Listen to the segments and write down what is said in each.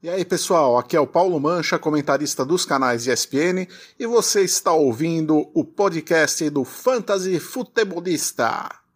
E aí, pessoal, aqui é o Paulo Mancha, comentarista dos canais ESPN, e você está ouvindo o podcast do Fantasy Futebolista.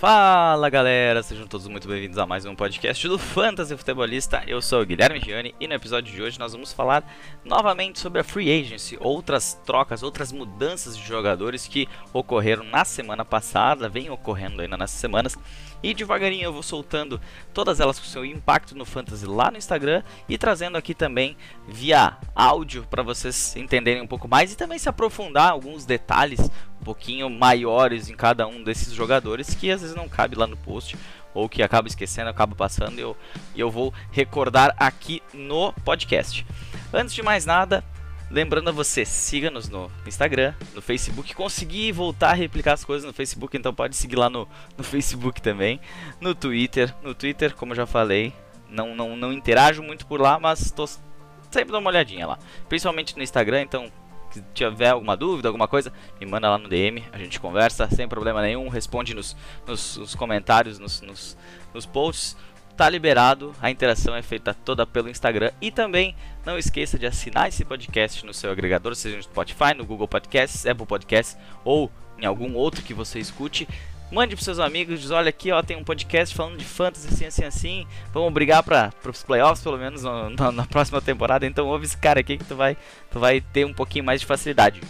Fala galera, sejam todos muito bem-vindos a mais um podcast do Fantasy Futebolista. Eu sou o Guilherme Gianni e no episódio de hoje nós vamos falar novamente sobre a Free Agency, outras trocas, outras mudanças de jogadores que ocorreram na semana passada, vem ocorrendo ainda nessas semanas. E devagarinho eu vou soltando todas elas com seu impacto no Fantasy lá no Instagram e trazendo aqui também via áudio para vocês entenderem um pouco mais e também se aprofundar alguns detalhes um pouquinho maiores em cada um desses jogadores que às vezes não cabe lá no post ou que acaba esquecendo, acaba passando e eu, eu vou recordar aqui no podcast. Antes de mais nada, lembrando a você, siga-nos no Instagram, no Facebook. Consegui voltar a replicar as coisas no Facebook, então pode seguir lá no, no Facebook também. No Twitter, no Twitter, como eu já falei, não, não, não interajo muito por lá, mas estou sempre dando uma olhadinha lá. Principalmente no Instagram, então se tiver alguma dúvida, alguma coisa, me manda lá no DM, a gente conversa sem problema nenhum, responde nos, nos, nos comentários, nos, nos, nos posts. Tá liberado, a interação é feita toda pelo Instagram e também não esqueça de assinar esse podcast no seu agregador, seja no Spotify, no Google Podcasts, Apple Podcasts ou em algum outro que você escute. Mande pros seus amigos, diz, olha aqui, ó, tem um podcast falando de fantasy assim, assim, assim. Vamos brigar para os playoffs, pelo menos no, na, na, próxima temporada. Então ouve esse cara aqui que tu vai, tu vai ter um pouquinho mais de facilidade.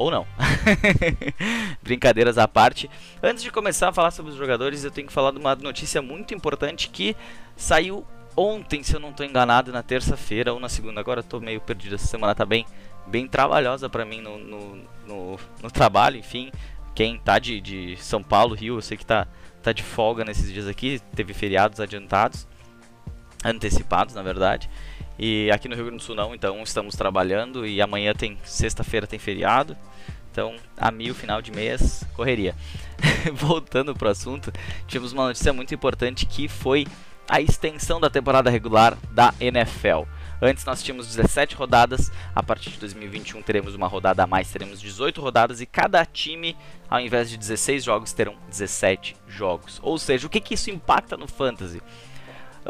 Ou não. Brincadeiras à parte. Antes de começar a falar sobre os jogadores, eu tenho que falar de uma notícia muito importante que saiu ontem, se eu não estou enganado, na terça-feira ou na segunda. Agora estou meio perdido, essa semana tá bem, bem trabalhosa para mim no, no, no, no trabalho, enfim quem tá de, de São Paulo, Rio, eu sei que tá, tá de folga nesses dias aqui, teve feriados adiantados, antecipados na verdade. E aqui no Rio Grande do Sul não, então estamos trabalhando e amanhã tem sexta-feira tem feriado. Então, a mil final de mês, correria. Voltando pro assunto, tivemos uma notícia muito importante que foi a extensão da temporada regular da NFL. Antes nós tínhamos 17 rodadas, a partir de 2021 teremos uma rodada a mais, teremos 18 rodadas e cada time, ao invés de 16 jogos, terão 17 jogos. Ou seja, o que, que isso impacta no fantasy?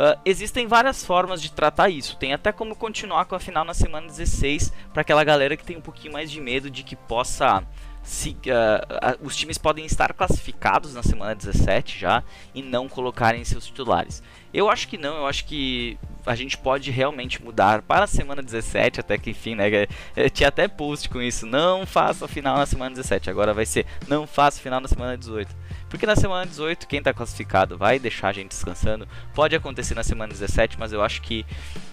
Uh, existem várias formas de tratar isso. Tem até como continuar com a final na semana 16 para aquela galera que tem um pouquinho mais de medo de que possa se, uh, uh, os times podem estar classificados na semana 17 já e não colocarem seus titulares. Eu acho que não, eu acho que a gente pode realmente mudar para a semana 17, até que enfim, né? tinha até post com isso. Não faça final na semana 17, agora vai ser não faça final na semana 18. Porque na semana 18, quem está classificado vai deixar a gente descansando. Pode acontecer na semana 17, mas eu acho que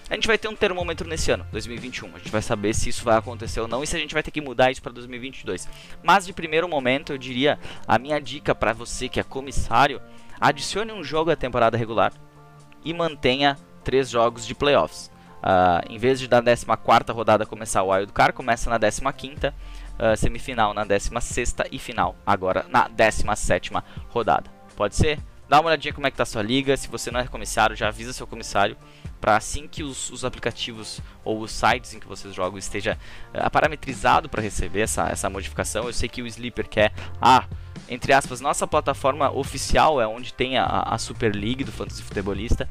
a gente vai ter um termômetro nesse ano, 2021. A gente vai saber se isso vai acontecer ou não e se a gente vai ter que mudar isso para 2022. Mas de primeiro momento, eu diria a minha dica para você que é comissário, adicione um jogo à temporada regular e mantenha três jogos de playoffs. Uh, em vez de da 14 rodada começar o Wild Card, começa na 15 uh, semifinal na 16 e final agora na 17 rodada. Pode ser? Dá uma olhadinha como é que tá a sua liga. Se você não é comissário, já avisa seu comissário para assim que os, os, aplicativos ou os sites em que vocês jogam esteja uh, parametrizado para receber essa, essa modificação. Eu sei que o Sleeper quer ah, entre aspas, nossa plataforma oficial é onde tem a, a Super League do Fantasy Futebolista.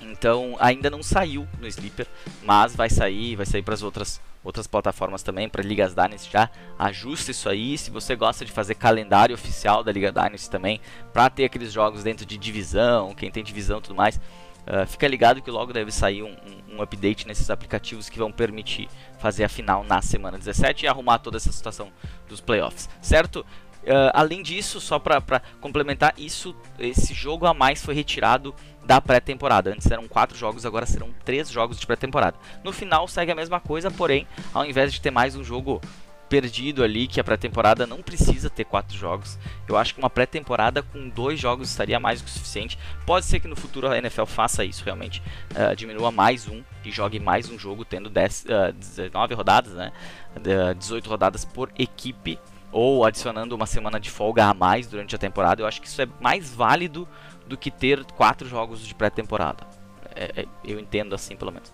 Então ainda não saiu no Sleeper, mas vai sair, vai sair para as outras outras plataformas também, para Ligas Dynasty já ajusta isso aí. Se você gosta de fazer calendário oficial da Liga Dynasty também, para ter aqueles jogos dentro de divisão, quem tem divisão e tudo mais, uh, fica ligado que logo deve sair um, um, um, update nesses aplicativos que vão permitir fazer a final na semana 17 e arrumar toda essa situação dos playoffs, certo? Uh, além disso, só para complementar, isso, esse jogo a mais foi retirado da pré-temporada. Antes eram quatro jogos, agora serão três jogos de pré-temporada. No final segue a mesma coisa, porém, ao invés de ter mais um jogo perdido ali, que a pré-temporada não precisa ter quatro jogos. Eu acho que uma pré-temporada com dois jogos estaria mais do que suficiente. Pode ser que no futuro a NFL faça isso realmente, uh, diminua mais um e jogue mais um jogo, tendo 10, uh, 19 rodadas, né? Uh, 18 rodadas por equipe ou adicionando uma semana de folga a mais durante a temporada. Eu acho que isso é mais válido do que ter quatro jogos de pré-temporada. É, é, eu entendo assim, pelo menos.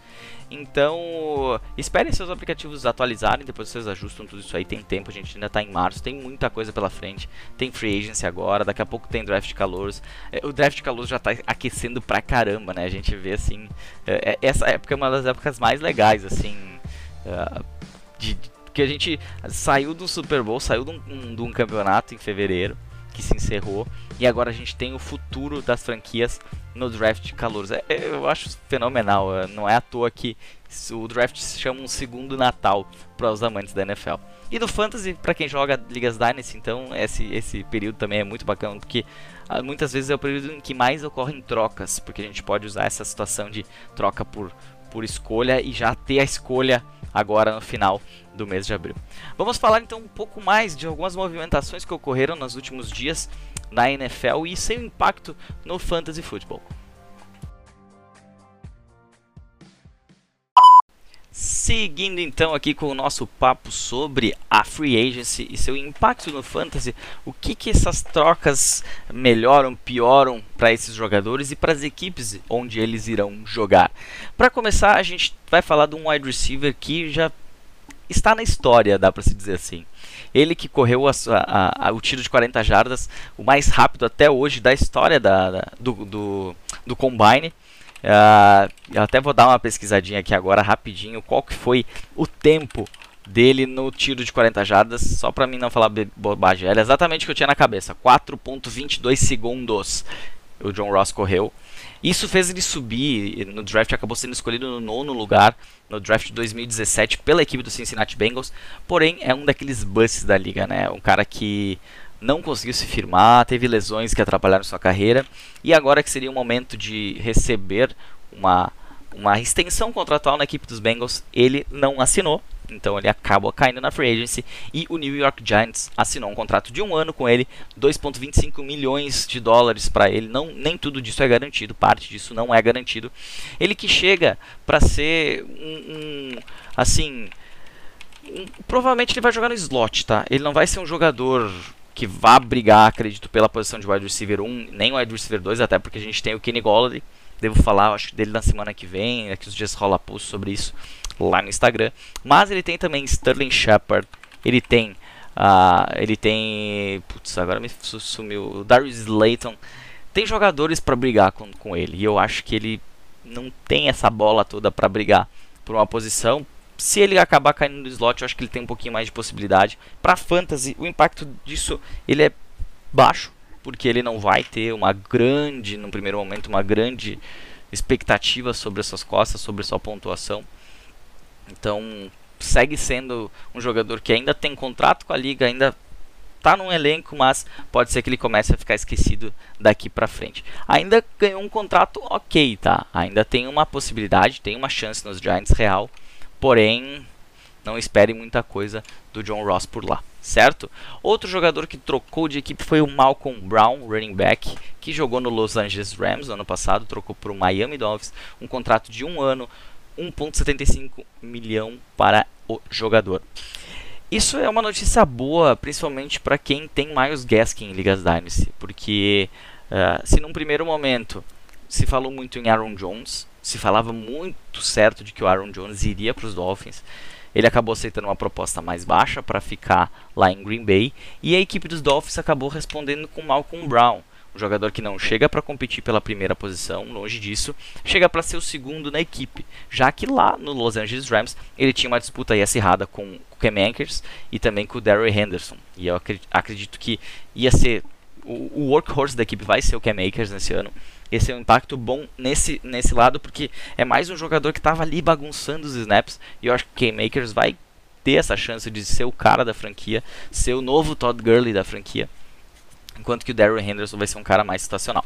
Então, esperem seus aplicativos atualizarem, depois vocês ajustam tudo isso aí. Tem tempo, a gente ainda está em março, tem muita coisa pela frente. Tem free agency agora, daqui a pouco tem draft de calouros. É, o draft de calouros já está aquecendo pra caramba, né? A gente vê assim. É, é, essa época é uma das épocas mais legais, assim. Uh, de, de, que a gente saiu do Super Bowl, saiu de um, de um campeonato em fevereiro que se encerrou e agora a gente tem o futuro das franquias no draft de calouros. É, é eu acho fenomenal, é, não é à toa que o draft se chama um segundo Natal para os amantes da NFL. E do Fantasy, para quem joga Ligas Dynasty, então esse, esse período também é muito bacana, porque ah, muitas vezes é o período em que mais ocorrem trocas, porque a gente pode usar essa situação de troca por, por escolha e já ter a escolha agora no final do mês de abril. Vamos falar então um pouco mais de algumas movimentações que ocorreram nos últimos dias na NFL e seu impacto no fantasy football. Seguindo então aqui com o nosso papo sobre a free agency e seu impacto no fantasy, o que que essas trocas melhoram, pioram para esses jogadores e para as equipes onde eles irão jogar. Para começar, a gente vai falar de um wide receiver que já está na história, dá para se dizer assim. Ele que correu a, a, a, o tiro de 40 jardas, o mais rápido até hoje da história da, da do, do, do Combine. Uh, eu até vou dar uma pesquisadinha aqui agora rapidinho qual que foi o tempo dele no tiro de 40 jardas, só para mim não falar bobagem. Era exatamente o que eu tinha na cabeça, 4.22 segundos. O John Ross correu. Isso fez ele subir no draft, acabou sendo escolhido no nono lugar no draft de 2017 pela equipe do Cincinnati Bengals. Porém, é um daqueles busts da liga, né? Um cara que não conseguiu se firmar, teve lesões que atrapalharam sua carreira e agora que seria o momento de receber uma uma extensão contratual na equipe dos Bengals, ele não assinou, então ele acaba caindo na free agency e o New York Giants assinou um contrato de um ano com ele, 2.25 milhões de dólares para ele. Não, nem tudo disso é garantido, parte disso não é garantido. Ele que chega para ser um, um assim, um, provavelmente ele vai jogar no slot, tá? Ele não vai ser um jogador que vá brigar, acredito, pela posição de wide receiver 1, nem wide receiver 2, até porque a gente tem o Kenny Golladay. Devo falar, acho dele na semana que vem, daqui os dias rola post sobre isso lá no Instagram. Mas ele tem também Sterling Shepard, ele tem Uh, ele tem. Putz, agora me sumiu. Darius Slayton. Tem jogadores para brigar com, com ele. E eu acho que ele não tem essa bola toda para brigar por uma posição se ele acabar caindo no slot, eu acho que ele tem um pouquinho mais de possibilidade. Para fantasy, o impacto disso ele é baixo, porque ele não vai ter uma grande, no primeiro momento, uma grande expectativa sobre as suas costas, sobre sua pontuação. Então, segue sendo um jogador que ainda tem contrato com a liga, ainda está num elenco, mas pode ser que ele comece a ficar esquecido daqui para frente. Ainda ganhou um contrato ok, tá? Ainda tem uma possibilidade, tem uma chance nos Giants real Porém, não espere muita coisa do John Ross por lá, certo? Outro jogador que trocou de equipe foi o Malcolm Brown, running back, que jogou no Los Angeles Rams no ano passado, trocou para o Miami Dolphins, um contrato de um ano, 1,75 milhão para o jogador. Isso é uma notícia boa, principalmente para quem tem Miles Gaskin em Ligas Dynasty, porque uh, se num primeiro momento se falou muito em Aaron Jones, se falava muito certo de que o Aaron Jones iria para os Dolphins. Ele acabou aceitando uma proposta mais baixa para ficar lá em Green Bay e a equipe dos Dolphins acabou respondendo com Malcolm Brown, um jogador que não chega para competir pela primeira posição, longe disso, chega para ser o segundo na equipe, já que lá no Los Angeles Rams ele tinha uma disputa acirrada com o Cam Akers e também com o Darrell Henderson. E eu acredito que ia ser o, workhorse da equipe vai ser o Cam Akers nesse ano esse é um impacto bom nesse, nesse lado, porque é mais um jogador que estava ali bagunçando os snaps. E eu acho que o K-Makers vai ter essa chance de ser o cara da franquia, ser o novo Todd Gurley da franquia enquanto que o Darren Henderson vai ser um cara mais situacional.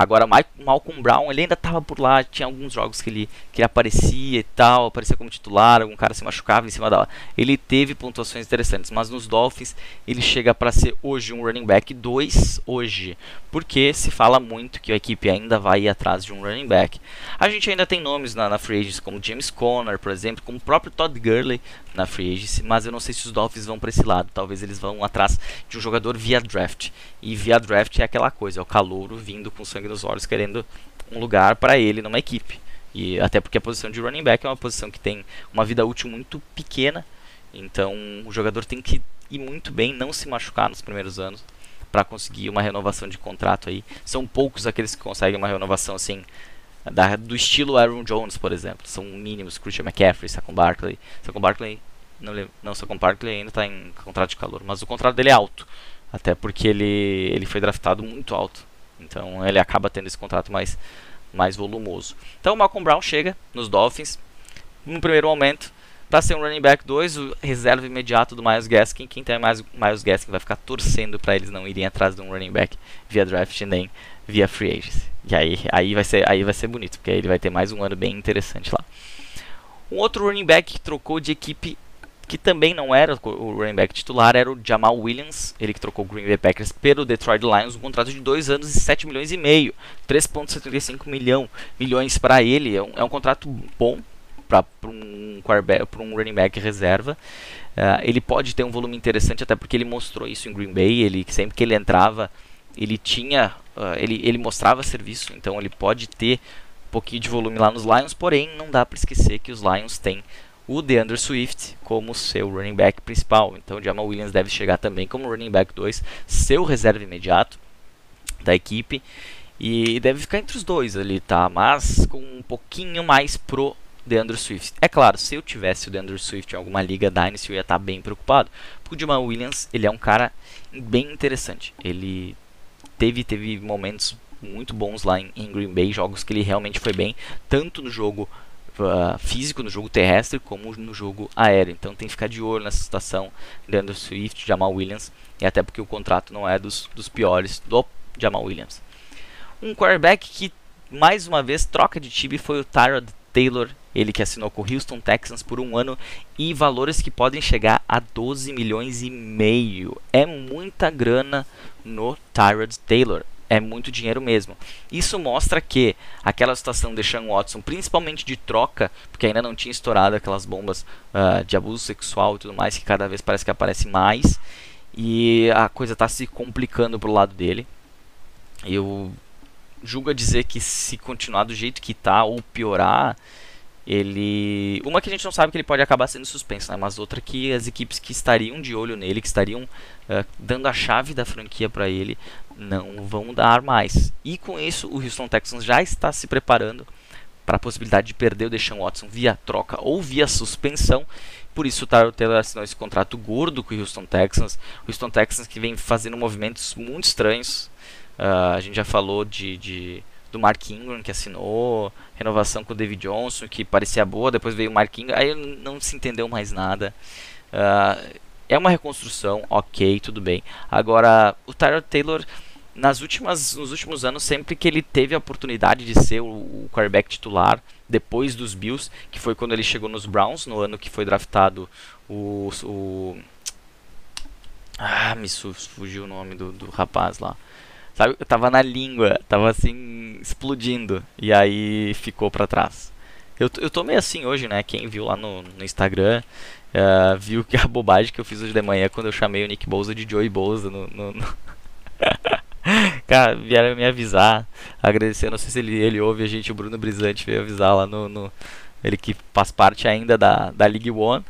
Agora, Malcolm Brown, ele ainda estava por lá, tinha alguns jogos que ele, que ele aparecia e tal, aparecia como titular, algum cara se machucava em cima da Ele teve pontuações interessantes, mas nos Dolphins ele chega para ser hoje um running back 2 hoje, porque se fala muito que a equipe ainda vai ir atrás de um running back. A gente ainda tem nomes na, na free agency como James Conner, por exemplo, como o próprio Todd Gurley na free agency, mas eu não sei se os Dolphins vão para esse lado, talvez eles vão atrás de um jogador via draft. E via draft é aquela coisa, é o calouro vindo com sangue nos olhos querendo um lugar para ele numa equipe. E até porque a posição de running back é uma posição que tem uma vida útil muito pequena, então o jogador tem que ir muito bem, não se machucar nos primeiros anos para conseguir uma renovação de contrato aí. São poucos aqueles que conseguem uma renovação assim da, do estilo Aaron Jones, por exemplo. São mínimos, Christian McCaffrey, Saquon Barkley. Saquon Barkley, não, não Saquon Barkley ainda está em contrato de calor, mas o contrato dele é alto, até porque ele, ele foi draftado muito alto. Então ele acaba tendo esse contrato mais, mais volumoso. Então o Malcolm Brown chega nos Dolphins, no primeiro momento, para ser um running back 2, o reserva imediato do Miles Gaskin. Quem tem mais Miles Gaskin vai ficar torcendo para eles não irem atrás de um running back via draft nem via free agency. E aí, aí, vai ser, aí vai ser bonito, porque aí ele vai ter mais um ano bem interessante lá. Um outro running back que trocou de equipe que também não era o running back titular, era o Jamal Williams, ele que trocou o Green Bay Packers pelo Detroit Lions, um contrato de 2 anos e 7 milhões e meio, 3.75 milhão, milhões para ele, é um, é um contrato bom para um, um running back reserva. Uh, ele pode ter um volume interessante, até porque ele mostrou isso em Green Bay. Ele sempre que ele entrava, ele tinha, uh, ele, ele mostrava serviço. Então ele pode ter um pouquinho de volume lá nos Lions. Porém, não dá para esquecer que os Lions têm o DeAndre Swift como seu running back principal. Então o Jamal Williams deve chegar também como running back 2, seu reserva imediato da equipe. E deve ficar entre os dois ali, tá? Mas com um pouquinho mais pro DeAndre Swift. É claro, se eu tivesse o DeAndre Swift em alguma liga Dynasty, eu ia estar bem preocupado. Porque o Jamal Williams, ele é um cara bem interessante. Ele teve, teve momentos muito bons lá em, em Green Bay, jogos que ele realmente foi bem, tanto no jogo uh, físico, no jogo terrestre, como no jogo aéreo. Então tem que ficar de olho nessa situação. DeAndre Swift, Jamal Williams, e até porque o contrato não é dos, dos piores do Jamal Williams. Um quarterback que mais uma vez troca de time foi o Tyrod Taylor ele que assinou com o Houston Texans por um ano e valores que podem chegar a 12 milhões e meio. É muita grana no Tyrod Taylor. É muito dinheiro mesmo. Isso mostra que aquela situação de Sean Watson, principalmente de troca, porque ainda não tinha estourado aquelas bombas uh, de abuso sexual e tudo mais, que cada vez parece que aparece mais, e a coisa está se complicando pro lado dele. Eu julgo a dizer que se continuar do jeito que está ou piorar, ele uma que a gente não sabe que ele pode acabar sendo suspenso, né? mas outra que as equipes que estariam de olho nele, que estariam uh, dando a chave da franquia para ele, não vão dar mais. E com isso, o Houston Texans já está se preparando para a possibilidade de perder o Deshaun Watson via troca ou via suspensão. Por isso, o Taylor assinou esse contrato gordo com o Houston Texans. O Houston Texans que vem fazendo movimentos muito estranhos. Uh, a gente já falou de, de do Mark Ingram que assinou, renovação com o David Johnson que parecia boa, depois veio o Mark Ingram, aí não se entendeu mais nada. Uh, é uma reconstrução, ok, tudo bem. Agora, o Tyler Taylor, nas últimas, nos últimos anos, sempre que ele teve a oportunidade de ser o, o quarterback titular, depois dos Bills, que foi quando ele chegou nos Browns, no ano que foi draftado o. o ah, me fugiu o nome do, do rapaz lá. Sabe, eu tava na língua, tava assim, explodindo. E aí ficou pra trás. Eu, eu tô meio assim hoje, né? Quem viu lá no, no Instagram uh, viu que a bobagem que eu fiz hoje de manhã quando eu chamei o Nick Bouza de Joey Bouza no. no, no... Cara, vieram me avisar, agradecer, não sei se ele, ele ouve a gente, o Bruno Brisante veio avisar lá no, no ele que faz parte ainda da, da League One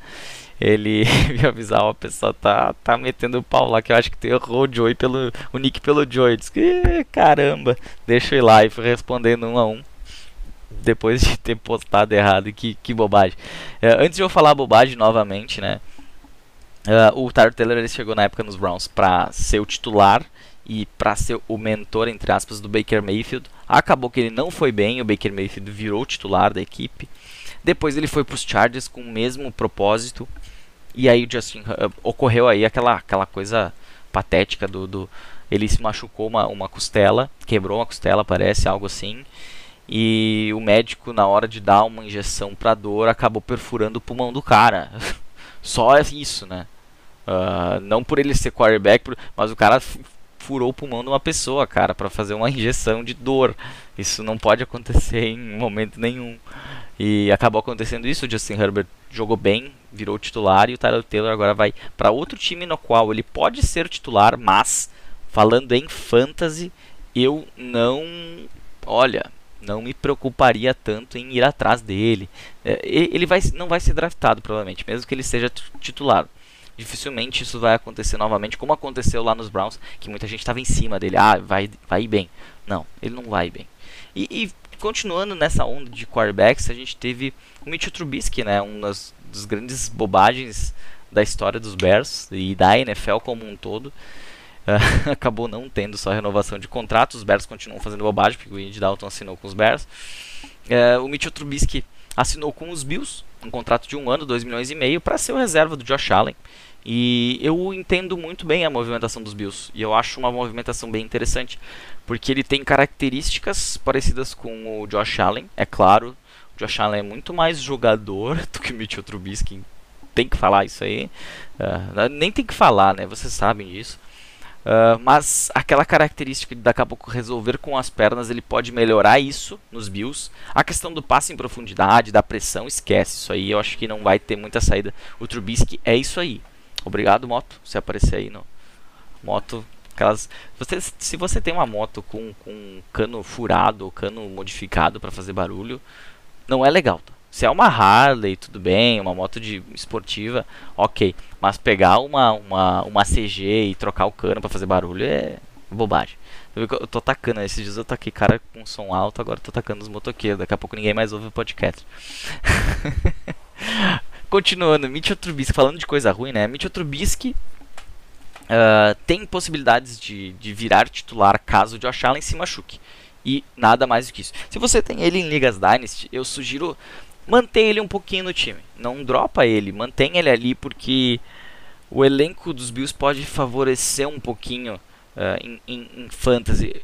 ele me avisar, ó, a pessoa tá, tá metendo o pau lá, que eu acho que tem errou o Joey pelo. o Nick pelo Joey. Diz que caramba, deixa eu ir lá e fui respondendo um a um. Depois de ter postado errado, que, que bobagem. É, antes de eu falar bobagem novamente, né? Uh, o Tyler Taylor ele chegou na época nos Browns para ser o titular e para ser o mentor, entre aspas, do Baker Mayfield. Acabou que ele não foi bem, o Baker Mayfield virou titular da equipe. Depois ele foi para os Chargers com o mesmo propósito, e aí Justin uh, ocorreu aí aquela, aquela coisa patética do, do ele se machucou uma, uma costela, quebrou uma costela, parece algo assim. E o médico na hora de dar uma injeção para dor acabou perfurando o pulmão do cara. Só isso, né? Uh, não por ele ser quarterback, mas o cara furou o pulmão de uma pessoa, cara, para fazer uma injeção de dor. Isso não pode acontecer em momento nenhum. E acabou acontecendo isso. O Justin Herbert jogou bem, virou titular e o Tyler Taylor agora vai para outro time no qual ele pode ser titular, mas falando em fantasy, eu não, olha, não me preocuparia tanto em ir atrás dele. É, ele vai, não vai ser draftado provavelmente, mesmo que ele seja titular. Dificilmente isso vai acontecer novamente, como aconteceu lá nos Browns, que muita gente estava em cima dele. Ah, vai, vai ir bem. Não, ele não vai bem. E, e continuando nessa onda de quarterbacks, a gente teve o Mitchell Trubisky, né, uma das, das grandes bobagens da história dos Bears e da NFL como um todo. Uh, acabou não tendo só renovação de contrato. Os Bears continuam fazendo bobagem, porque o Andy Dalton assinou com os Bears. Uh, o Mitchell Trubisky assinou com os Bills um contrato de um ano, 2 milhões e meio, para ser o reserva do Josh Allen. E eu entendo muito bem a movimentação dos Bills. E eu acho uma movimentação bem interessante. Porque ele tem características parecidas com o Josh Allen. É claro, o Josh Allen é muito mais jogador do que o Mitchell Trubisky. Tem que falar isso aí. Uh, nem tem que falar, né? Vocês sabem disso. Uh, mas aquela característica de daqui a pouco resolver com as pernas, ele pode melhorar isso nos Bills. A questão do passe em profundidade, da pressão, esquece isso aí. Eu acho que não vai ter muita saída. O Trubisky é isso aí. Obrigado, moto, se aparecer aí no moto. Aquelas, você, se você tem uma moto com, com cano furado ou cano modificado para fazer barulho, não é legal. Tá? Se é uma Harley, tudo bem, uma moto de esportiva, ok. Mas pegar uma, uma, uma CG e trocar o cano para fazer barulho é bobagem. Eu, tô tacando, esses dias eu taquei cara com som alto, agora tô tacando os motoqueiros. Daqui a pouco ninguém mais ouve o podcast. Continuando, Mitchell Trubisky, falando de coisa ruim, né? Mitchell Trubisky uh, tem possibilidades de, de virar titular caso o Josh Allen se machuque. E nada mais do que isso. Se você tem ele em Ligas Dynasty, eu sugiro mantém ele um pouquinho no time. Não dropa ele, mantém ele ali porque o elenco dos Bills pode favorecer um pouquinho uh, em, em, em, fantasy.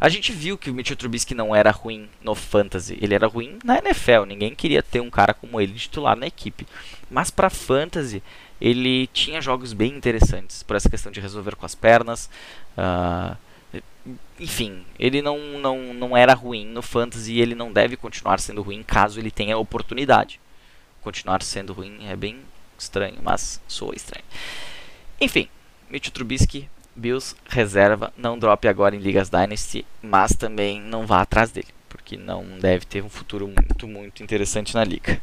A gente viu que o Mitchell Trubisky não era ruim no fantasy, ele era ruim na NFL. Ninguém queria ter um cara como ele titular na equipe. Mas para fantasy, ele tinha jogos bem interessantes por essa questão de resolver com as pernas. Uh, enfim, ele não, não, não era ruim no fantasy e ele não deve continuar sendo ruim caso ele tenha oportunidade. Continuar sendo ruim é bem estranho, mas soa estranho. Enfim, Mitch Trubisky, Bills, reserva, não drop agora em Ligas Dynasty, mas também não vá atrás dele, porque não deve ter um futuro muito, muito interessante na liga.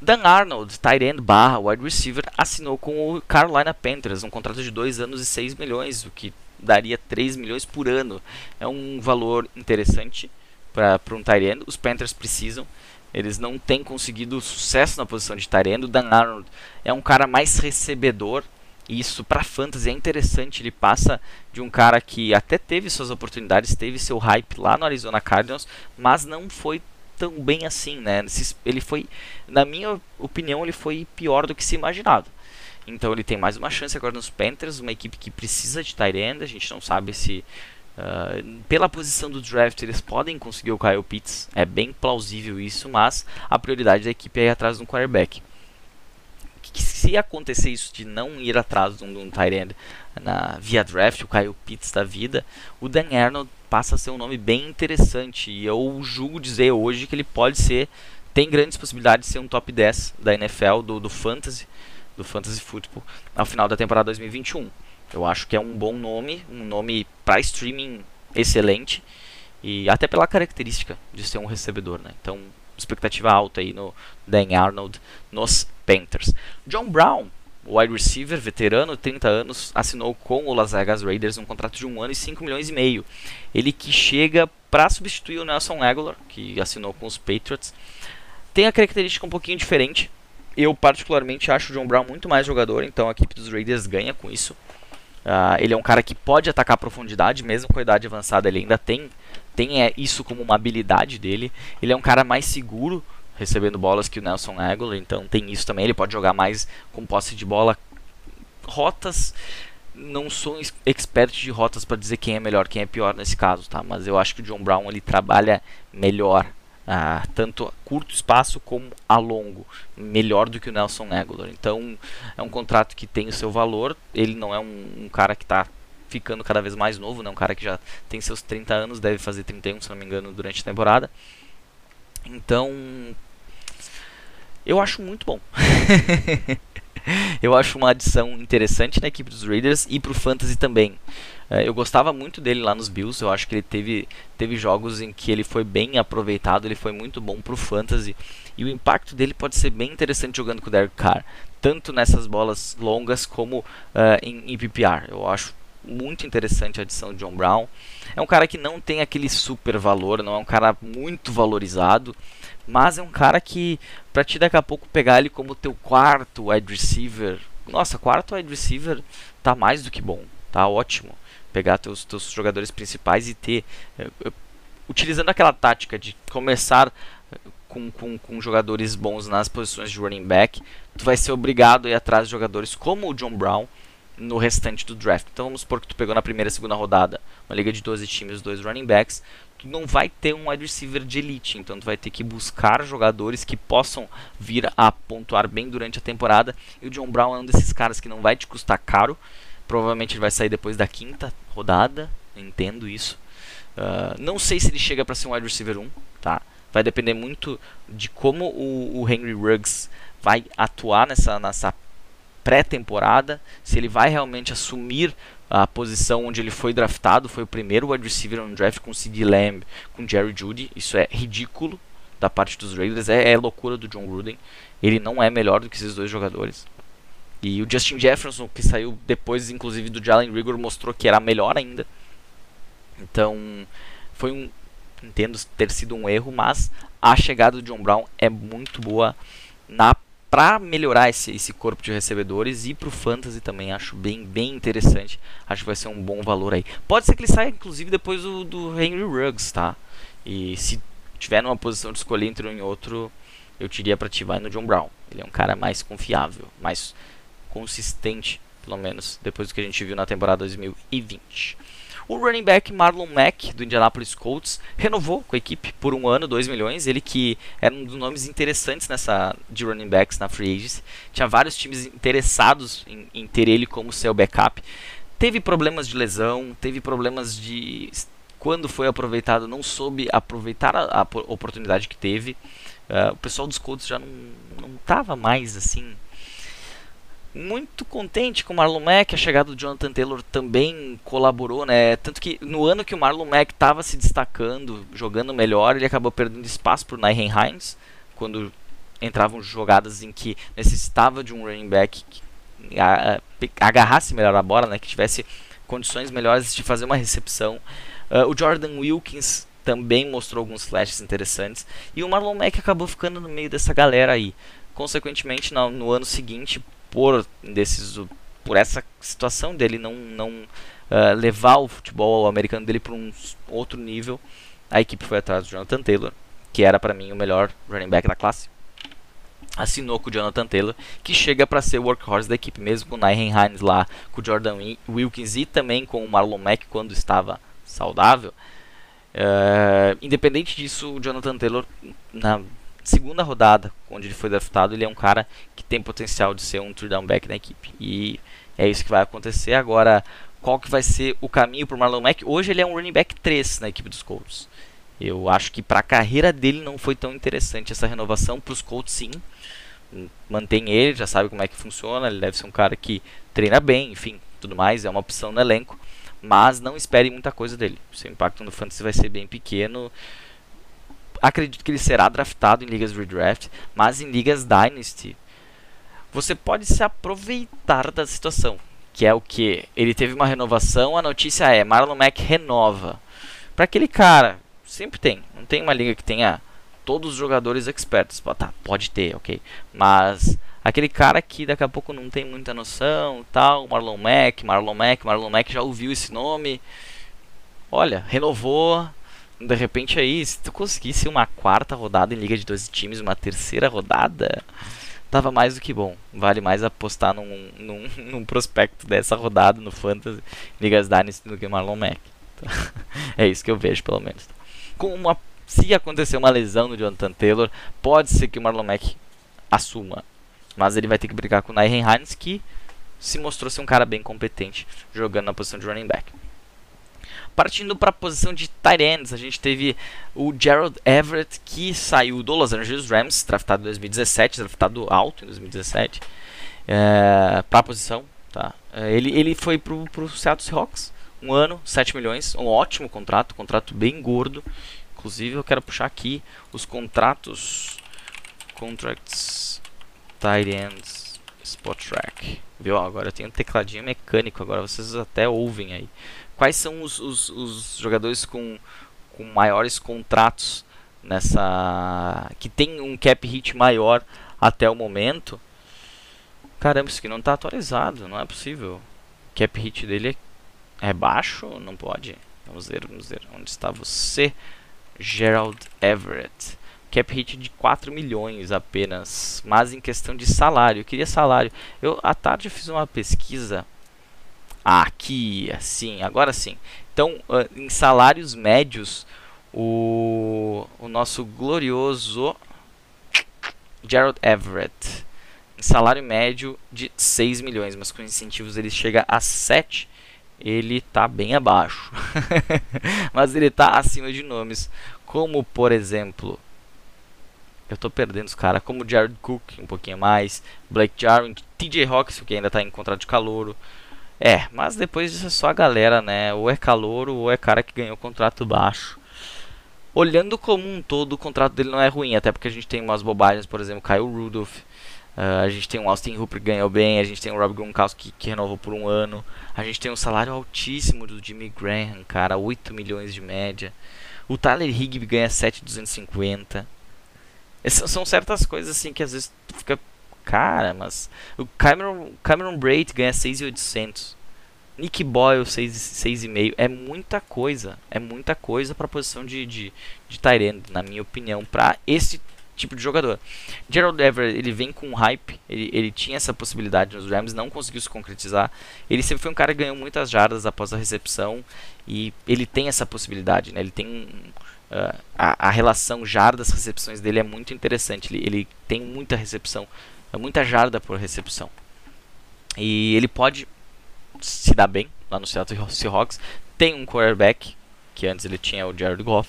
Dan Arnold, tight end barra wide receiver, assinou com o Carolina Panthers um contrato de 2 anos e 6 milhões, o que daria 3 milhões por ano. É um valor interessante para um Tyrande. Os Panthers precisam. Eles não têm conseguido sucesso na posição de Tyrande. O Dan Arnold é um cara mais recebedor. Isso para fantasy é interessante. Ele passa de um cara que até teve suas oportunidades, teve seu hype lá no Arizona Cardinals, mas não foi tão bem assim, né? Ele foi, na minha opinião, ele foi pior do que se imaginava. Então ele tem mais uma chance agora nos Panthers, uma equipe que precisa de tight end. A gente não sabe se uh, pela posição do draft eles podem conseguir o Kyle Pitts. É bem plausível isso, mas a prioridade da equipe é ir atrás um quarterback. Que, se acontecer isso de não ir atrás de um, de um tight end na, via draft, o Kyle Pitts da vida, o Dan Arnold passa a ser um nome bem interessante. E eu julgo dizer hoje que ele pode ser, tem grandes possibilidades de ser um top 10 da NFL, do, do Fantasy do Fantasy Football ao final da temporada 2021. Eu acho que é um bom nome, um nome para streaming excelente e até pela característica de ser um recebedor, né? Então, expectativa alta aí no Dan Arnold nos Panthers. John Brown, wide receiver, veterano, 30 anos, assinou com o Las Vegas Raiders um contrato de um ano e 5 milhões e meio. Ele que chega para substituir o Nelson Aguilar, que assinou com os Patriots. Tem a característica um pouquinho diferente, eu, particularmente, acho o John Brown muito mais jogador, então a equipe dos Raiders ganha com isso. Uh, ele é um cara que pode atacar a profundidade, mesmo com a idade avançada, ele ainda tem, tem é, isso como uma habilidade dele. Ele é um cara mais seguro, recebendo bolas que o Nelson Aguilar, então tem isso também. Ele pode jogar mais com posse de bola. Rotas, não sou expert de rotas para dizer quem é melhor, quem é pior nesse caso, tá? Mas eu acho que o John Brown ele trabalha melhor ah, tanto a curto espaço como a longo, melhor do que o Nelson Aguilar. Então é um contrato que tem o seu valor. Ele não é um, um cara que está ficando cada vez mais novo, né? um cara que já tem seus 30 anos, deve fazer 31, se não me engano, durante a temporada. Então eu acho muito bom. eu acho uma adição interessante na equipe dos Raiders e pro Fantasy também. É, eu gostava muito dele lá nos Bills, eu acho que ele teve, teve jogos em que ele foi bem aproveitado, ele foi muito bom pro Fantasy. E o impacto dele pode ser bem interessante jogando com o Derek Carr, tanto nessas bolas longas como uh, em, em PPR. Eu acho muito interessante a adição de John Brown. É um cara que não tem aquele super valor, não é um cara muito valorizado, mas é um cara que, pra ti daqui a pouco pegar ele como teu quarto wide receiver, nossa, quarto wide receiver tá mais do que bom, tá ótimo. Pegar teus, teus jogadores principais e ter. Uh, utilizando aquela tática de começar com, com, com, jogadores bons nas posições de running back, tu vai ser obrigado a ir atrás de jogadores como o John Brown, no restante do draft. Então vamos supor que tu pegou na primeira e segunda rodada uma liga de 12 times, dois running backs, tu não vai ter um wide receiver de elite, então tu vai ter que buscar jogadores que possam vir a pontuar bem durante a temporada. E o John Brown é um desses caras que não vai te custar caro. Provavelmente ele vai sair depois da quinta rodada, entendo isso. Uh, não sei se ele chega para ser um wide receiver 1, tá? Vai depender muito de como o, o Henry Ruggs vai atuar nessa, nessa pré-temporada, se ele vai realmente assumir a posição onde ele foi draftado, foi o primeiro wide receiver no draft com CD Lamb, com Jerry Judy, isso é ridículo da parte dos Raiders, é, é loucura do John Gruden, ele não é melhor do que esses dois jogadores. E o Justin Jefferson, que saiu depois, inclusive, do Jalen Rigor, mostrou que era melhor ainda. Então, foi um. Entendo ter sido um erro, mas a chegada do John Brown é muito boa na para melhorar esse, esse corpo de recebedores e para o fantasy também acho bem, bem interessante. Acho que vai ser um bom valor aí. Pode ser que ele saia inclusive depois do, do Henry Ruggs, tá? E se tiver numa posição de escolher entre um e outro, eu diria para ativar no John Brown. Ele é um cara mais confiável, mais consistente, pelo menos depois do que a gente viu na temporada 2020. O running back Marlon Mack, do Indianapolis Colts, renovou com a equipe por um ano, 2 milhões. Ele que era um dos nomes interessantes nessa de running backs na free agency. Tinha vários times interessados em, em ter ele como seu backup. Teve problemas de lesão, teve problemas de quando foi aproveitado, não soube aproveitar a, a oportunidade que teve. Uh, o pessoal dos Colts já não estava mais assim muito contente com o Marlon Mack, a chegada do Jonathan Taylor também colaborou, né? Tanto que no ano que o Marlon Mack estava se destacando, jogando melhor, ele acabou perdendo espaço por Nyhen Hines, quando entravam jogadas em que necessitava de um running back que agarrasse melhor a bola, né? Que tivesse condições melhores de fazer uma recepção. Uh, o Jordan Wilkins também mostrou alguns flashes interessantes e o Marlon Mack acabou ficando no meio dessa galera aí. Consequentemente, no, no ano seguinte, por desses por essa situação dele não não uh, levar o futebol americano dele para um outro nível, a equipe foi atrás do Jonathan Taylor, que era para mim o melhor running back da classe. Assinou com o Jonathan Taylor, que chega para ser o workhorse da equipe, mesmo com o Nyhen Hines lá, com o Jordan Wilkins e também com o Marlon Mack quando estava saudável. Uh, independente disso, o Jonathan Taylor, na segunda rodada, onde ele foi draftado, ele é um cara que tem potencial de ser um three down back na equipe. E é isso que vai acontecer. Agora, qual que vai ser o caminho para o Marlon Mack? Hoje ele é um running back 3 na equipe dos Colts. Eu acho que para a carreira dele não foi tão interessante essa renovação. Para os Colts, sim. Mantém ele, já sabe como é que funciona. Ele deve ser um cara que treina bem, enfim, tudo mais. É uma opção no elenco. Mas não espere muita coisa dele. Seu impacto no fantasy vai ser bem pequeno acredito que ele será draftado em ligas redraft, mas em ligas dynasty. Você pode se aproveitar da situação, que é o que ele teve uma renovação, a notícia é Marlon Mack renova. Para aquele cara, sempre tem, não tem uma liga que tenha todos os jogadores expertos, tá, pode ter, OK, mas aquele cara que daqui a pouco não tem muita noção, tal, Marlon Mack, Marlon Mack, Marlon Mack já ouviu esse nome. Olha, renovou, de repente aí, se tu conseguisse uma quarta rodada em liga de 12 times, uma terceira rodada, tava mais do que bom. Vale mais apostar num, num, num prospecto dessa rodada no Fantasy Ligas Dynasty do que Marlon Mack. Então, é isso que eu vejo, pelo menos. Com uma, se acontecer uma lesão no Jonathan Taylor, pode ser que o Marlon Mack assuma. Mas ele vai ter que brigar com o Nyhen Hines, que se mostrou ser um cara bem competente jogando na posição de running back. Partindo para a posição de tight ends, a gente teve o Gerald Everett, que saiu do Los Angeles Rams, draftado em 2017, draftado alto em 2017. é, para a posição. Tá? É, ele, ele foi pro, pro Seattle Seahawks, um ano, 7 milhões, um ótimo contrato, contrato bem gordo. Inclusive eu quero puxar aqui os contratos, contracts, tight ends, spot track. Viu? Agora eu tenho um tecladinho mecânico, agora vocês até ouvem aí. Quais são os, os, os jogadores com, com maiores contratos nessa que tem um cap hit maior até o momento? Caramba, isso aqui não está atualizado, não é possível. O cap hit dele é, baixo? Não pode. Vamos ver, vamos ver. Onde está você? Gerald Everett. Cap hit de 4 milhões apenas. Mas em questão de salário. Eu queria salário. Eu à tarde fiz uma pesquisa. Aqui, assim, agora sim. Então, uh, em salários médios, o, o nosso glorioso Gerald Everett em salário médio de 6 milhões, mas com incentivos ele chega a 7, ele está bem abaixo. mas ele está acima de nomes como, por exemplo, eu estou perdendo os caras, como Jared Cook, um pouquinho mais, Blake Jarwin, TJ Hawks, que ainda está em contrato de calouro. É, mas depois disso é só a galera, né? Ou é calouro ou é cara que ganhou contrato baixo. Olhando como um todo, o contrato dele não é ruim, até porque a gente tem umas bobagens, por exemplo, Kyle Rudolph, Uh, a gente tem um Austin Hooper que ganhou bem, a gente tem um Rob Gronkowski que, que renovou por um ano, a gente tem um salário altíssimo do Jimmy Graham, cara, 8 milhões de média. O Tyler Higby ganha 7,250. Essas são certas coisas assim que às vezes fica, cara, mas o Cameron, Cameron Braid ganha 6,800. Nick Boyle 6,5 é muita coisa, é muita coisa para a posição de de, de Tyrande, na minha opinião, para esse tipo de jogador. Gerald Everett, ele vem com hype, ele, ele tinha essa possibilidade nos Rams, não conseguiu se concretizar. Ele sempre foi um cara que ganhou muitas jardas após a recepção e ele tem essa possibilidade, né? Ele tem uh, a, a, relação jardas-recepções dele é muito interessante. Ele, ele tem muita recepção, muita jarda por recepção. E ele pode se dar bem lá no Seattle Seahawks. Tem um quarterback, que antes ele tinha o Jared Goff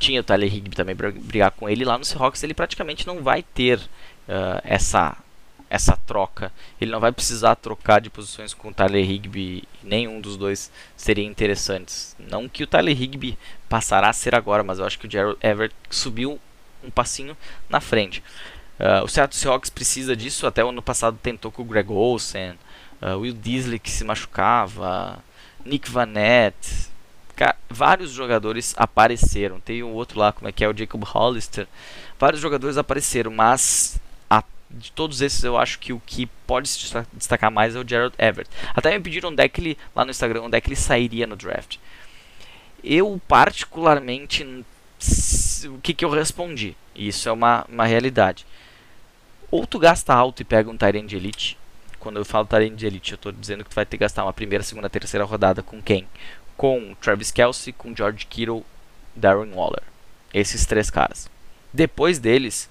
tinha o Tyler Higby também para brigar com ele. Lá no Seahawks ele praticamente não vai ter uh, essa essa troca. Ele não vai precisar trocar de posições com o Tyler Higby. Nenhum dos dois seria interessantes. Não que o Tyler Higby passará a ser agora, mas eu acho que o Gerald Everett subiu um passinho na frente. Uh, o Seattle Seahawks precisa disso. Até o ano passado tentou com o Greg Olsen, uh, Will Disley que se machucava, Nick Vanette, vários jogadores apareceram. Tem um outro lá, como é que é, o Jacob Hollister. Vários jogadores apareceram, mas a, de todos esses eu acho que o que pode se destacar mais é o Gerald Everett. Até me pediram onde é que ele, lá no Instagram, onde é que ele sairia no draft. Eu, particularmente, o que, que eu respondi? Isso é uma, uma realidade. Ou tu gasta alto e pega um Tyrant Elite. Quando eu falo Tyrant Elite, eu estou dizendo que tu vai ter que gastar uma primeira, segunda, terceira rodada com quem? com Travis Kelsey, com George Kittle, Darren Waller. Esses três caras. Depois deles,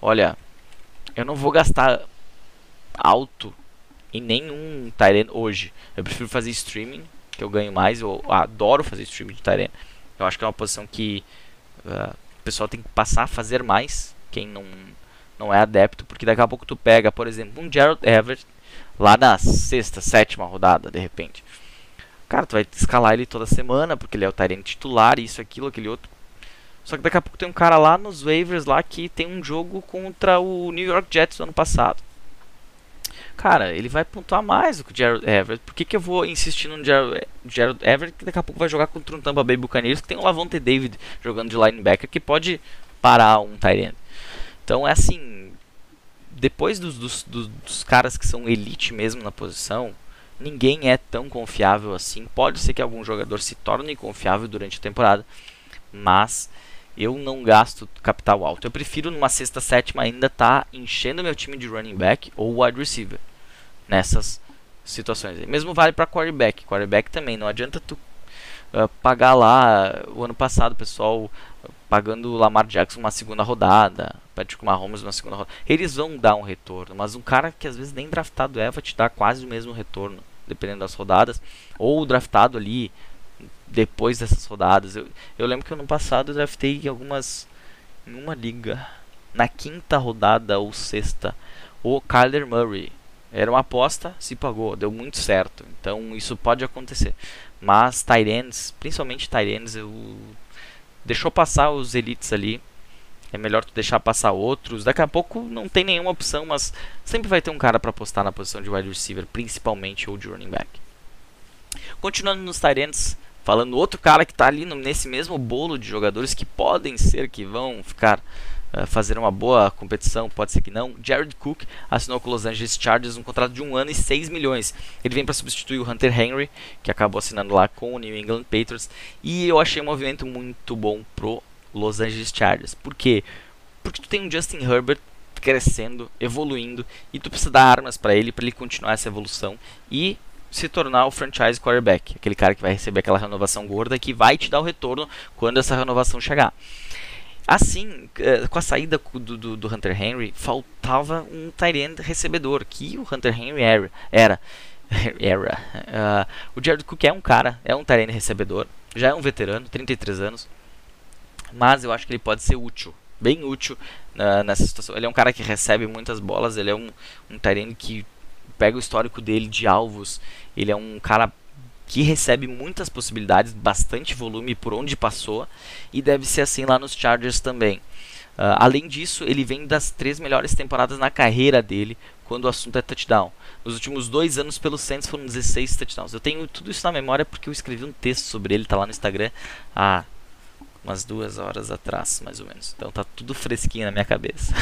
olha, eu não vou gastar alto em nenhum Tyrant hoje. Eu prefiro fazer streaming, que eu ganho mais. Eu adoro fazer streaming de Tyrant. Eu acho que é uma posição que uh, o pessoal tem que passar a fazer mais. Quem não, não é adepto, porque daqui a pouco tu pega, por exemplo, um Gerald Everett lá na sexta, sétima rodada, de repente. Cara, tu vai escalar ele toda semana, porque ele é o Tyrant titular, isso, aquilo, aquele outro. Só que daqui a pouco tem um cara lá nos waivers lá que tem um jogo contra o New York Jets do ano passado. Cara, ele vai pontuar mais do que o Jared Everett. Por que, que eu vou insistir no Jared, Jared Everett que daqui a pouco vai jogar contra um Tampa Bay Buccaneers que tem o Lavonte David jogando de linebacker que pode parar um Tyrant. Então é assim, depois dos, dos, dos, caras que são elite mesmo na posição, ninguém é tão confiável assim. Pode ser que algum jogador se torne confiável durante a temporada, mas eu não gasto capital alto. Eu prefiro numa sexta, sétima ainda estar tá enchendo meu time de running back ou wide receiver nessas situações. Mesmo vale para quarterback. Quarterback também não adianta tu uh, pagar lá o ano passado, o pessoal pagando o Lamar Jackson uma segunda rodada, Patrick Mahomes uma segunda rodada. Eles vão dar um retorno, mas um cara que às vezes nem draftado é vai te dar quase o mesmo retorno, dependendo das rodadas, ou draftado ali depois dessas rodadas. Eu, eu lembro que ano passado eu draftei algumas em uma liga na quinta rodada ou sexta o Kyler Murray. Era uma aposta, se pagou, deu muito certo. Então isso pode acontecer. Mas Tyrants, principalmente Tyrants, eu deixou passar os elites ali. É melhor tu deixar passar outros. Daqui a pouco não tem nenhuma opção, mas sempre vai ter um cara para apostar na posição de wide receiver, principalmente ou de running back. Continuando nos Tyrants, falando outro cara que está ali nesse mesmo bolo de jogadores que podem ser que vão ficar fazer uma boa competição, pode ser que não. Jared Cook assinou com Los Angeles Chargers um contrato de um ano e 6 milhões. Ele vem para substituir o Hunter Henry, que acabou assinando lá com o New England Patriots. E eu achei um movimento muito bom pro Los Angeles Chargers. Por quê? Porque tu tem um Justin Herbert crescendo, evoluindo e tu precisa dar armas para ele para ele continuar essa evolução e se tornar o franchise quarterback, aquele cara que vai receber aquela renovação gorda que vai te dar o retorno quando essa renovação chegar. Assim, eh, com a saída do, do, do Hunter Henry, faltava um tight recebedor, que o Hunter Henry era. era. era. Uh, o Jared Cook é um cara, é um tight recebedor, já é um veterano, 33 anos, mas eu acho que ele pode ser útil, bem útil uh, nessa situação. Ele é um cara que recebe muitas bolas, ele é um, um tight que pega o histórico dele de alvos, ele é um cara que recebe muitas possibilidades, bastante volume por onde passou, e deve ser assim lá nos Chargers também. Uh, além disso, ele vem das três melhores temporadas na carreira dele quando o assunto é touchdown. Nos últimos dois anos pelo Saints foram 16 touchdowns. Eu tenho tudo isso na memória porque eu escrevi um texto sobre ele, tá lá no Instagram há umas duas horas atrás, mais ou menos. Então tá tudo fresquinho na minha cabeça.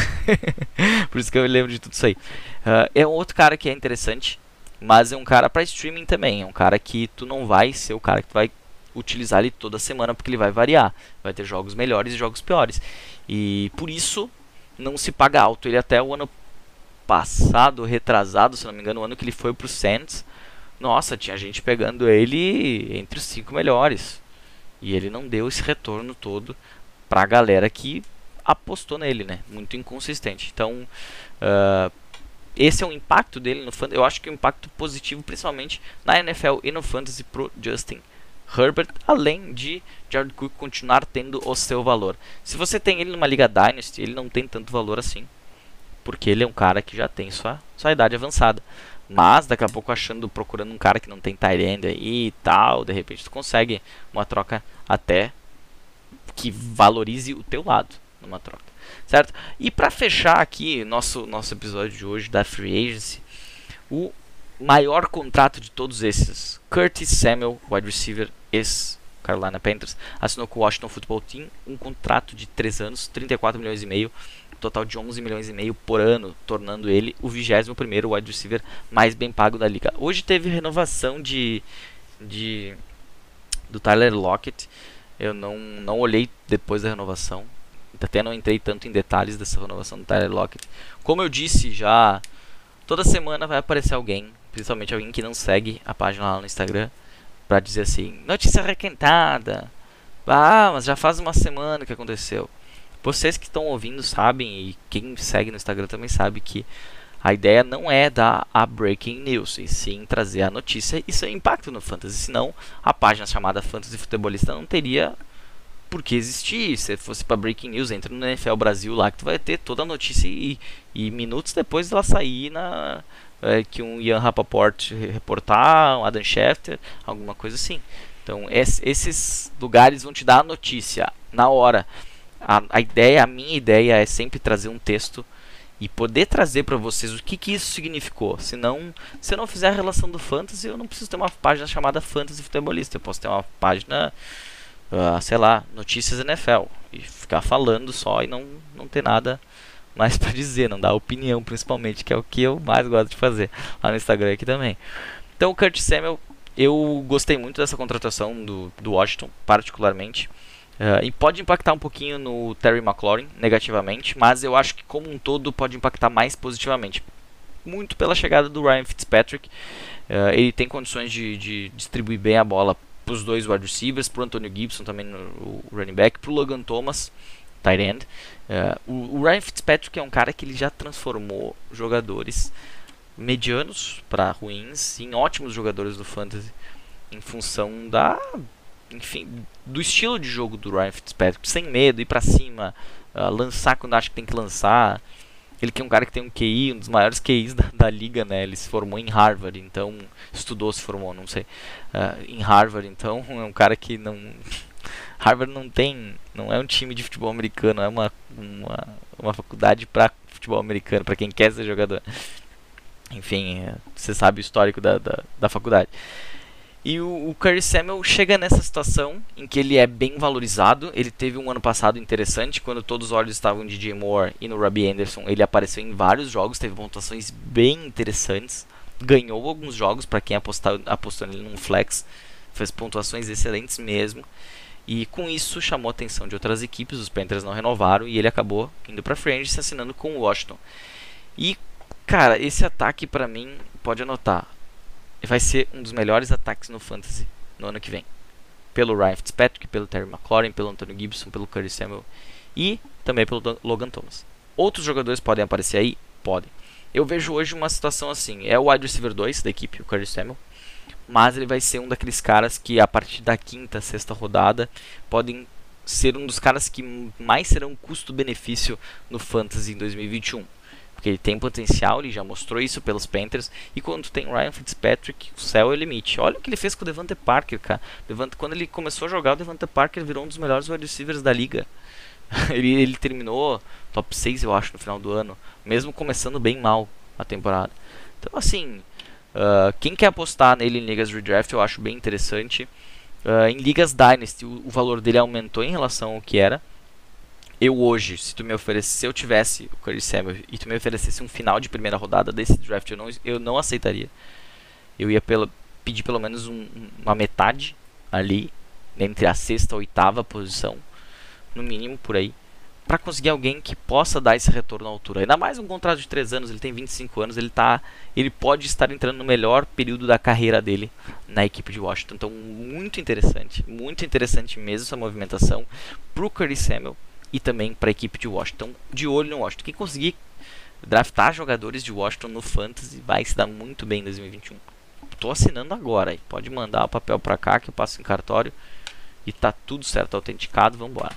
Por isso que eu lembro de tudo isso aí. Uh, é um outro cara que é interessante, mas é um cara para streaming também. É um cara que tu não vai ser o cara que tu vai utilizar ele toda semana porque ele vai variar. Vai ter jogos melhores e jogos piores. E por isso não se paga alto. Ele até o ano passado, retrasado, se não me engano, o ano que ele foi pro Saints, nossa, tinha gente pegando ele entre os cinco melhores. E ele não deu esse retorno todo pra galera que apostou nele, né? Muito inconsistente. Então, uh, esse é o impacto dele no fantasy. Eu acho que é um impacto positivo, principalmente na NFL e no fantasy pro Justin Herbert, além de Jared Cook continuar tendo o seu valor. Se você tem ele numa liga Dynasty, ele não tem tanto valor assim, porque ele é um cara que já tem sua, sua idade avançada. Mas daqui a pouco achando, procurando um cara que não tem Tyrande aí e tal, de repente tu consegue uma troca até que valorize o teu lado numa troca certo? E para fechar aqui nosso nosso episódio de hoje da Free Agency, o maior contrato de todos esses, Curtis Samuel, wide receiver ex Carolina Panthers, assinou com o Washington Football Team um contrato de 3 anos, 34 milhões e meio, total de 11 milhões e meio por ano, tornando ele o 21º wide receiver mais bem pago da liga. Hoje teve renovação de, de do Tyler Lockett. Eu não, não olhei depois da renovação, até não entrei tanto em detalhes dessa renovação do Tyler Lockett. Como eu disse já, toda semana vai aparecer alguém, principalmente alguém que não segue a página lá no Instagram, para dizer assim: notícia requentada. Ah, mas já faz uma semana que aconteceu. Vocês que estão ouvindo sabem, e quem segue no Instagram também sabe que a ideia não é dar a breaking news, e sim trazer a notícia e seu impacto no fantasy. Senão, a página chamada Fantasy Futebolista não teria por que existir. Se fosse para Breaking News, entra no NFL Brasil lá que tu vai ter toda a notícia e, e minutos depois ela sair na é, que um Ian Rapaport reportar, um Adam Schefter, alguma coisa assim. Então esses lugares vão te dar a notícia na hora. A, a ideia, a minha ideia é sempre trazer um texto e poder trazer para vocês o que, que isso significou. Senão, se eu não fizer a relação do fantasy, eu não preciso ter uma página chamada Fantasy Futebolista. Eu posso ter uma página uh, sei lá, notícias NFL e ficar falando só e não, não ter nada mais para dizer, não dar opinião principalmente, que é o que eu mais gosto de fazer lá no Instagram aqui também. Então, o Kurt Samuel, eu gostei muito dessa contratação do, do Washington, particularmente. Uh, e pode impactar um pouquinho no Terry McLaurin negativamente, mas eu acho que como um todo pode impactar mais positivamente. Muito pela chegada do Ryan Fitzpatrick. Uh, ele tem condições de, de distribuir bem a bola para os dois wide receivers, para o Antonio Gibson também no running back, para o Logan Thomas, tight end. Uh, o, o, Ryan Fitzpatrick é um cara que ele já transformou jogadores medianos para ruins em ótimos jogadores do fantasy em função da enfim do estilo de jogo do Ryan Fitzpatrick sem medo ir para cima uh, lançar quando acha que tem que lançar Ele que é um cara que tem um QI, um dos maiores QIs da, da liga, né? Ele se formou em Harvard, então estudou, se formou, não sei, uh, em Harvard, então é um cara que não Harvard não tem, não é um time de futebol americano, é uma uma, uma faculdade para futebol americano, para quem quer ser jogador. Enfim, é, você sabe o histórico da, da, da faculdade. E o, o Curry Samuel chega nessa situação em que ele é bem valorizado. Ele teve um ano passado interessante, quando todos os olhos estavam de DJ Moore e no Robbie Anderson. Ele apareceu em vários jogos, teve pontuações bem interessantes. Ganhou alguns jogos para quem apostou, apostou nele num flex. Fez pontuações excelentes mesmo. E com isso chamou a atenção de outras equipes. Os Panthers não renovaram e ele acabou indo para frente se assinando com o Washington. E, cara, esse ataque para mim, pode anotar vai ser um dos melhores ataques no Fantasy no ano que vem. Pelo Ryan Fitzpatrick, pelo Terry McLaurin, pelo Antonio Gibson, pelo Curry Samuel e também pelo Logan Thomas. Outros jogadores podem aparecer aí? Podem. Eu vejo hoje uma situação assim: é o wide receiver 2 da equipe, o Curry Samuel, mas ele vai ser um daqueles caras que a partir da quinta, sexta rodada podem ser um dos caras que mais serão custo-benefício no Fantasy em 2021 porque ele tem potencial, ele já mostrou isso pelos Panthers. E quando tem Ryan Fitzpatrick, o céu é o limite. Olha o que ele fez com o Devante Parker, cara. Devante, quando ele começou a jogar, o Devante Parker virou um dos melhores wide receivers da liga. ele, ele terminou top 6, eu acho, no final do ano, mesmo começando bem mal a temporada. Então, assim, uh, quem quer apostar nele em ligas redraft, eu acho bem interessante. Uh, em ligas Dynasty, o, o valor dele aumentou em relação ao que era eu hoje, se tu me oferecesse, se eu tivesse o Curry Samuel e tu me oferecesse um final de primeira rodada desse draft, eu não, eu não aceitaria. Eu ia pela, pedir pelo menos um, uma metade ali, entre a sexta e a oitava posição, no mínimo por aí, para conseguir alguém que possa dar esse retorno à altura. Ainda mais um contrato de 3 anos, ele tem 25 anos, ele tá, ele pode estar entrando no melhor período da carreira dele na equipe de Washington. Então, muito interessante, muito interessante mesmo essa movimentação pro Curry Samuel e também para a equipe de Washington. De olho no Washington. Quem conseguir draftar jogadores de Washington no Fantasy vai se dar muito bem em 2021. Tô assinando agora. Pode mandar o papel para cá que eu passo em cartório e tá tudo certo, autenticado. Vamos embora.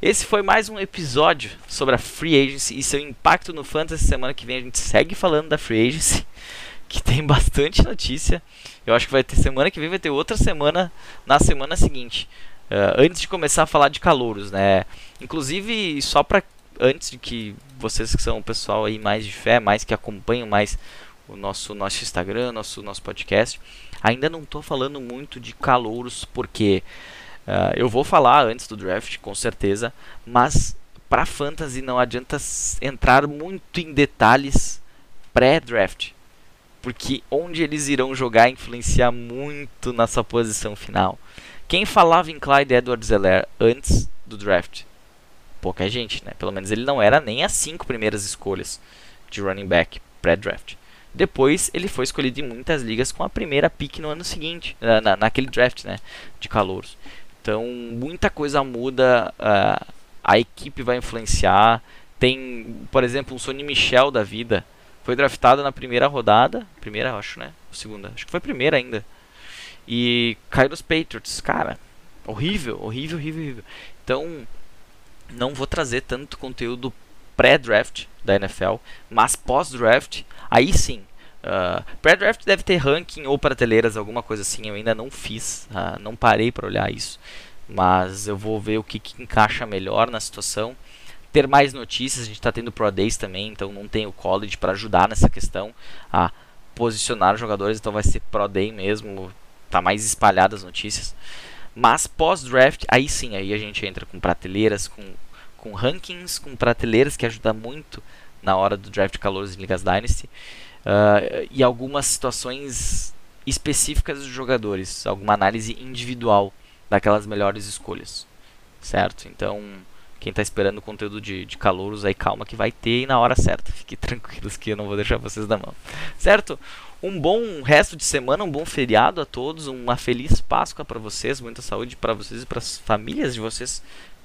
Esse foi mais um episódio sobre a Free Agency e seu impacto no Fantasy. Semana que vem a gente segue falando da Free Agency, que tem bastante notícia. Eu acho que vai ter semana que vem vai ter outra semana na semana seguinte. Uh, antes de começar a falar de calouros, né? Inclusive, só para antes de que vocês que são o pessoal aí mais de fé, mais que acompanham mais o nosso nosso Instagram, nosso nosso podcast, ainda não estou falando muito de calouros porque uh, eu vou falar antes do draft, com certeza, mas para fantasy não adianta entrar muito em detalhes pré-draft, porque onde eles irão jogar influencia muito na sua posição final. Quem falava em Clyde Edwards-Helaire antes do draft? Pouca gente, né? Pelo menos ele não era nem as cinco primeiras escolhas de running back pré-draft. Depois ele foi escolhido em muitas ligas com a primeira pick no ano seguinte, na, naquele draft, né? De calouros. Então muita coisa muda, uh, a equipe vai influenciar. Tem, por exemplo, um Sonny Michel da vida. Foi draftado na primeira rodada. Primeira, acho, né? Segunda. Acho que foi primeira ainda. E caiu nos Patriots, cara. Horrível, horrível, horrível, horrível. Então, não vou trazer tanto conteúdo pré-draft da NFL, mas pós-draft, aí sim. Uh, pré-draft deve ter ranking ou prateleiras, alguma coisa assim. Eu ainda não fiz, uh, não parei para olhar isso, mas eu vou ver o que, que encaixa melhor na situação. Ter mais notícias, a gente está tendo Pro Days também, então não tem o college para ajudar nessa questão a posicionar jogadores, então vai ser Pro Day mesmo, tá mais espalhada as notícias. Mas pós-draft, aí sim, aí a gente entra com prateleiras, com, com rankings, com prateleiras que ajuda muito na hora do draft calores em Ligas Dynasty. Uh, e algumas situações específicas dos jogadores, alguma análise individual daquelas melhores escolhas, certo? Então, quem está esperando conteúdo de, de calouros aí, calma que vai ter e na hora certa. Fiquem tranquilos que eu não vou deixar vocês na mão, certo? Um bom resto de semana, um bom feriado a todos, uma feliz Páscoa para vocês, muita saúde para vocês e para as famílias de vocês,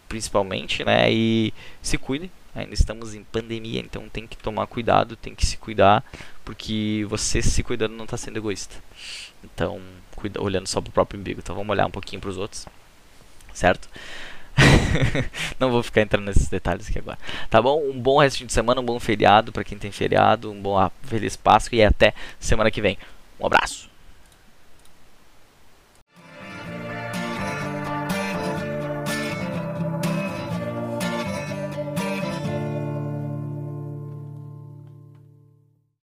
principalmente, né? E se cuidem, ainda estamos em pandemia, então tem que tomar cuidado, tem que se cuidar, porque você se cuidando não está sendo egoísta. Então, cuida, olhando só para o próprio umbigo. Então vamos olhar um pouquinho para os outros, certo? não vou ficar entrando nesses detalhes aqui agora. Tá bom? Um bom resto de semana, um bom feriado para quem tem feriado, um bom feliz Páscoa e até semana que vem. Um abraço.